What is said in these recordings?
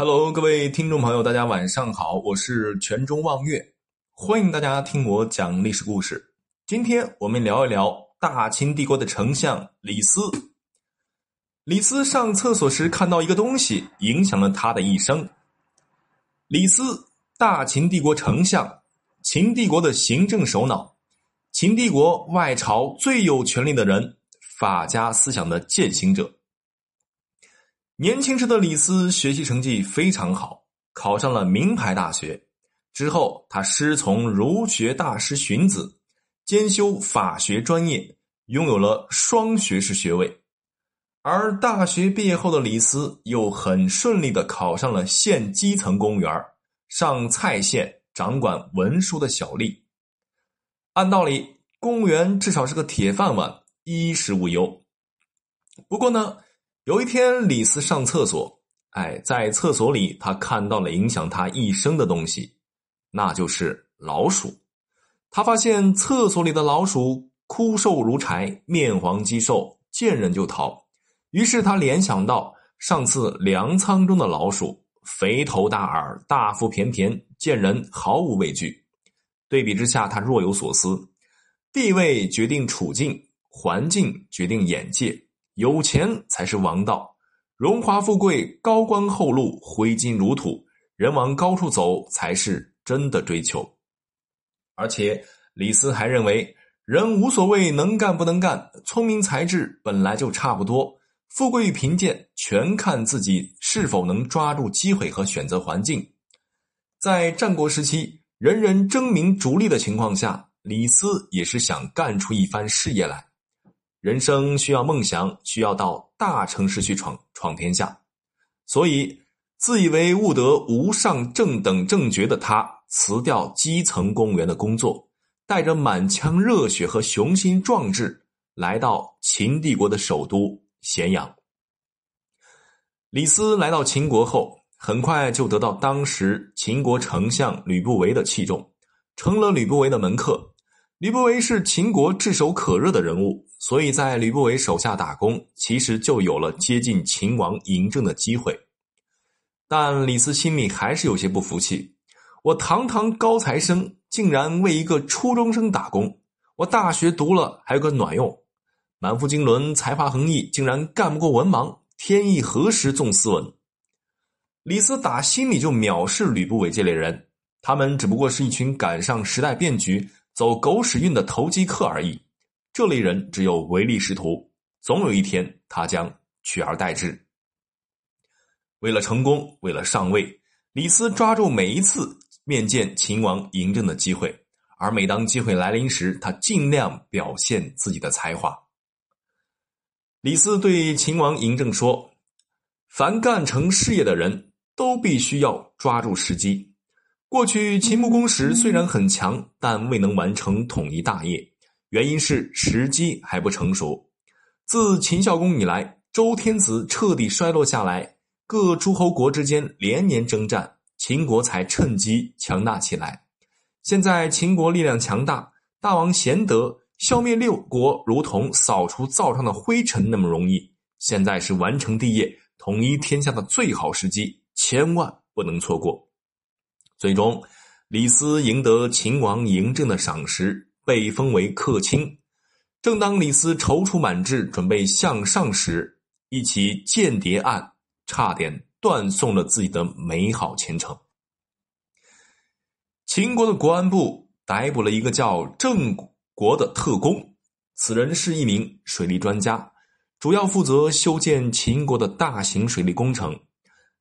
Hello，各位听众朋友，大家晚上好，我是泉中望月，欢迎大家听我讲历史故事。今天我们聊一聊大秦帝国的丞相李斯。李斯上厕所时看到一个东西，影响了他的一生。李斯，大秦帝国丞相，秦帝国的行政首脑，秦帝国外朝最有权力的人，法家思想的践行者。年轻时的李斯学习成绩非常好，考上了名牌大学。之后，他师从儒学大师荀子，兼修法学专业，拥有了双学士学位。而大学毕业后的李斯又很顺利的考上了县基层公务员，上蔡县掌管文书的小吏。按道理，公务员至少是个铁饭碗，衣食无忧。不过呢。有一天，李斯上厕所，哎，在厕所里，他看到了影响他一生的东西，那就是老鼠。他发现厕所里的老鼠枯瘦如柴，面黄肌瘦，见人就逃。于是他联想到上次粮仓中的老鼠，肥头大耳，大腹便便，见人毫无畏惧。对比之下，他若有所思：地位决定处境，环境决定眼界。有钱才是王道，荣华富贵、高官厚禄、挥金如土，人往高处走才是真的追求。而且李斯还认为，人无所谓能干不能干，聪明才智本来就差不多，富贵与贫贱全看自己是否能抓住机会和选择环境。在战国时期，人人争名逐利的情况下，李斯也是想干出一番事业来。人生需要梦想，需要到大城市去闯闯天下，所以自以为悟得无上正等正觉的他，辞掉基层公务员的工作，带着满腔热血和雄心壮志，来到秦帝国的首都咸阳。李斯来到秦国后，很快就得到当时秦国丞相吕不韦的器重，成了吕不韦的门客。吕不韦是秦国炙手可热的人物，所以在吕不韦手下打工，其实就有了接近秦王嬴政的机会。但李斯心里还是有些不服气：我堂堂高材生，竟然为一个初中生打工；我大学读了，还有个卵用；满腹经纶，才华横溢，竟然干不过文盲。天意何时重斯文？李斯打心里就藐视吕不韦这类人，他们只不过是一群赶上时代变局。走狗屎运的投机客而已，这类人只有唯利是图，总有一天他将取而代之。为了成功，为了上位，李斯抓住每一次面见秦王嬴政的机会，而每当机会来临时，他尽量表现自己的才华。李斯对秦王嬴政说：“凡干成事业的人都必须要抓住时机。”过去秦穆公时虽然很强，但未能完成统一大业，原因是时机还不成熟。自秦孝公以来，周天子彻底衰落下来，各诸侯国之间连年征战，秦国才趁机强大起来。现在秦国力量强大，大王贤德，消灭六国如同扫除灶上的灰尘那么容易。现在是完成帝业、统一天下的最好时机，千万不能错过。最终，李斯赢得秦王嬴政的赏识，被封为客卿。正当李斯踌躇满志，准备向上时，一起间谍案差点断送了自己的美好前程。秦国的国安部逮捕了一个叫郑国的特工，此人是一名水利专家，主要负责修建秦国的大型水利工程。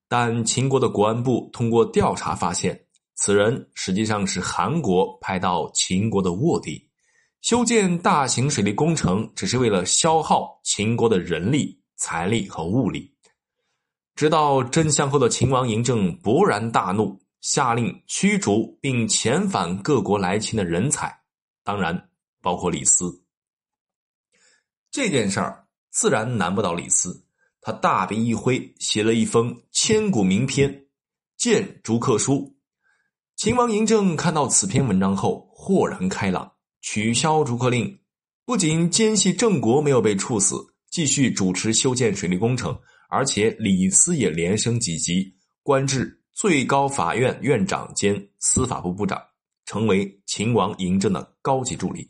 但秦国的国安部通过调查发现。此人实际上是韩国派到秦国的卧底，修建大型水利工程只是为了消耗秦国的人力、财力和物力。知道真相后的秦王嬴政勃然大怒，下令驱逐并遣返各国来秦的人才，当然包括李斯。这件事儿自然难不倒李斯，他大笔一挥，写了一封千古名篇《谏逐客书》。秦王嬴政看到此篇文章后，豁然开朗，取消逐客令，不仅奸细郑国没有被处死，继续主持修建水利工程，而且李斯也连升几级，官至最高法院院长兼司法部部长，成为秦王嬴政的高级助理。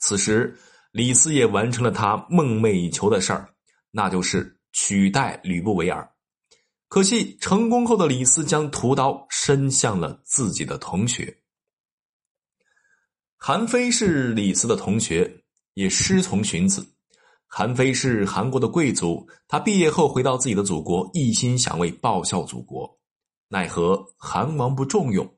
此时，李斯也完成了他梦寐以求的事儿，那就是取代吕不韦尔。可惜，成功后的李斯将屠刀伸向了自己的同学。韩非是李斯的同学，也师从荀子。韩非是韩国的贵族，他毕业后回到自己的祖国，一心想为报效祖国，奈何韩王不重用，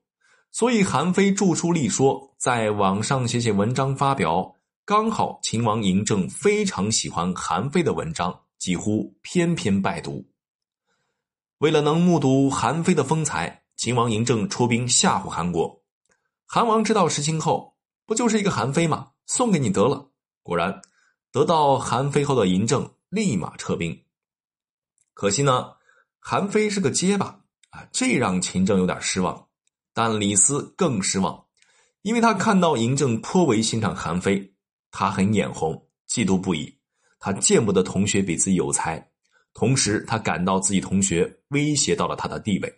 所以韩非著书立说，在网上写写文章发表。刚好秦王嬴政非常喜欢韩非的文章，几乎篇篇拜读。为了能目睹韩非的风采，秦王嬴政出兵吓唬韩国。韩王知道实情后，不就是一个韩非吗？送给你得了。果然，得到韩非后的嬴政立马撤兵。可惜呢，韩非是个结巴啊，这让秦政有点失望。但李斯更失望，因为他看到嬴政颇为欣赏韩非。他很眼红，嫉妒不已。他见不得同学比自己有才，同时他感到自己同学威胁到了他的地位。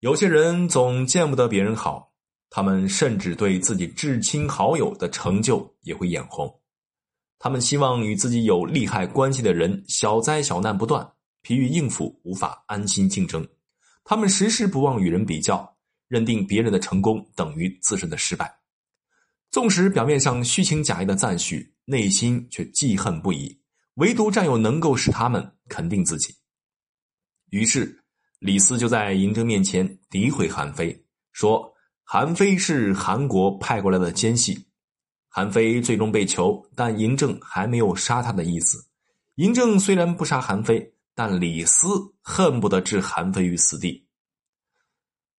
有些人总见不得别人好，他们甚至对自己至亲好友的成就也会眼红。他们希望与自己有利害关系的人小灾小难不断，疲于应付，无法安心竞争。他们时时不忘与人比较，认定别人的成功等于自身的失败。纵使表面上虚情假意的赞许，内心却记恨不已。唯独战友能够使他们肯定自己。于是，李斯就在嬴政面前诋毁韩非，说韩非是韩国派过来的奸细。韩非最终被囚，但嬴政还没有杀他的意思。嬴政虽然不杀韩非，但李斯恨不得置韩非于死地。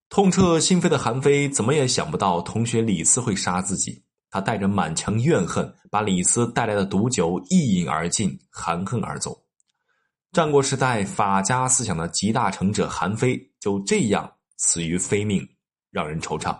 痛彻心扉的韩非怎么也想不到同学李斯会杀自己，他带着满腔怨恨，把李斯带来的毒酒一饮而尽，含恨而走。战国时代法家思想的集大成者韩非就这样死于非命，让人惆怅。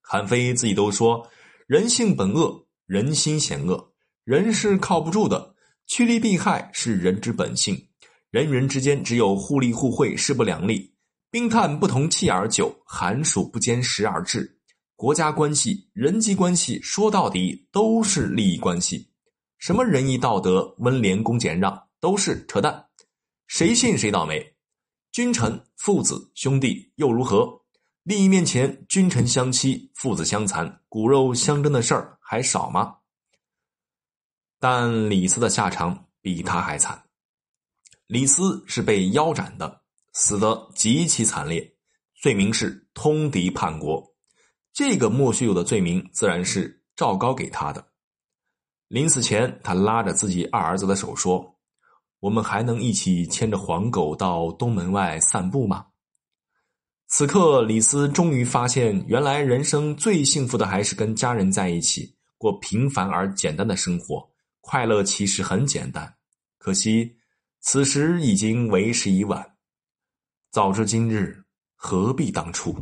韩非自己都说：“人性本恶，人心险恶，人是靠不住的，趋利避害是人之本性，人与人之间只有互利互惠，势不两立。”冰炭不同气而久，寒暑不兼时而至。国家关系、人际关系，说到底都是利益关系。什么仁义道德、温良恭俭让，都是扯淡。谁信谁倒霉。君臣、父子、兄弟又如何？利益面前，君臣相欺，父子相残，骨肉相争的事儿还少吗？但李斯的下场比他还惨。李斯是被腰斩的。死得极其惨烈，罪名是通敌叛国。这个莫须有的罪名，自然是赵高给他的。临死前，他拉着自己二儿子的手说：“我们还能一起牵着黄狗到东门外散步吗？”此刻，李斯终于发现，原来人生最幸福的还是跟家人在一起，过平凡而简单的生活。快乐其实很简单，可惜此时已经为时已晚。早知今日，何必当初？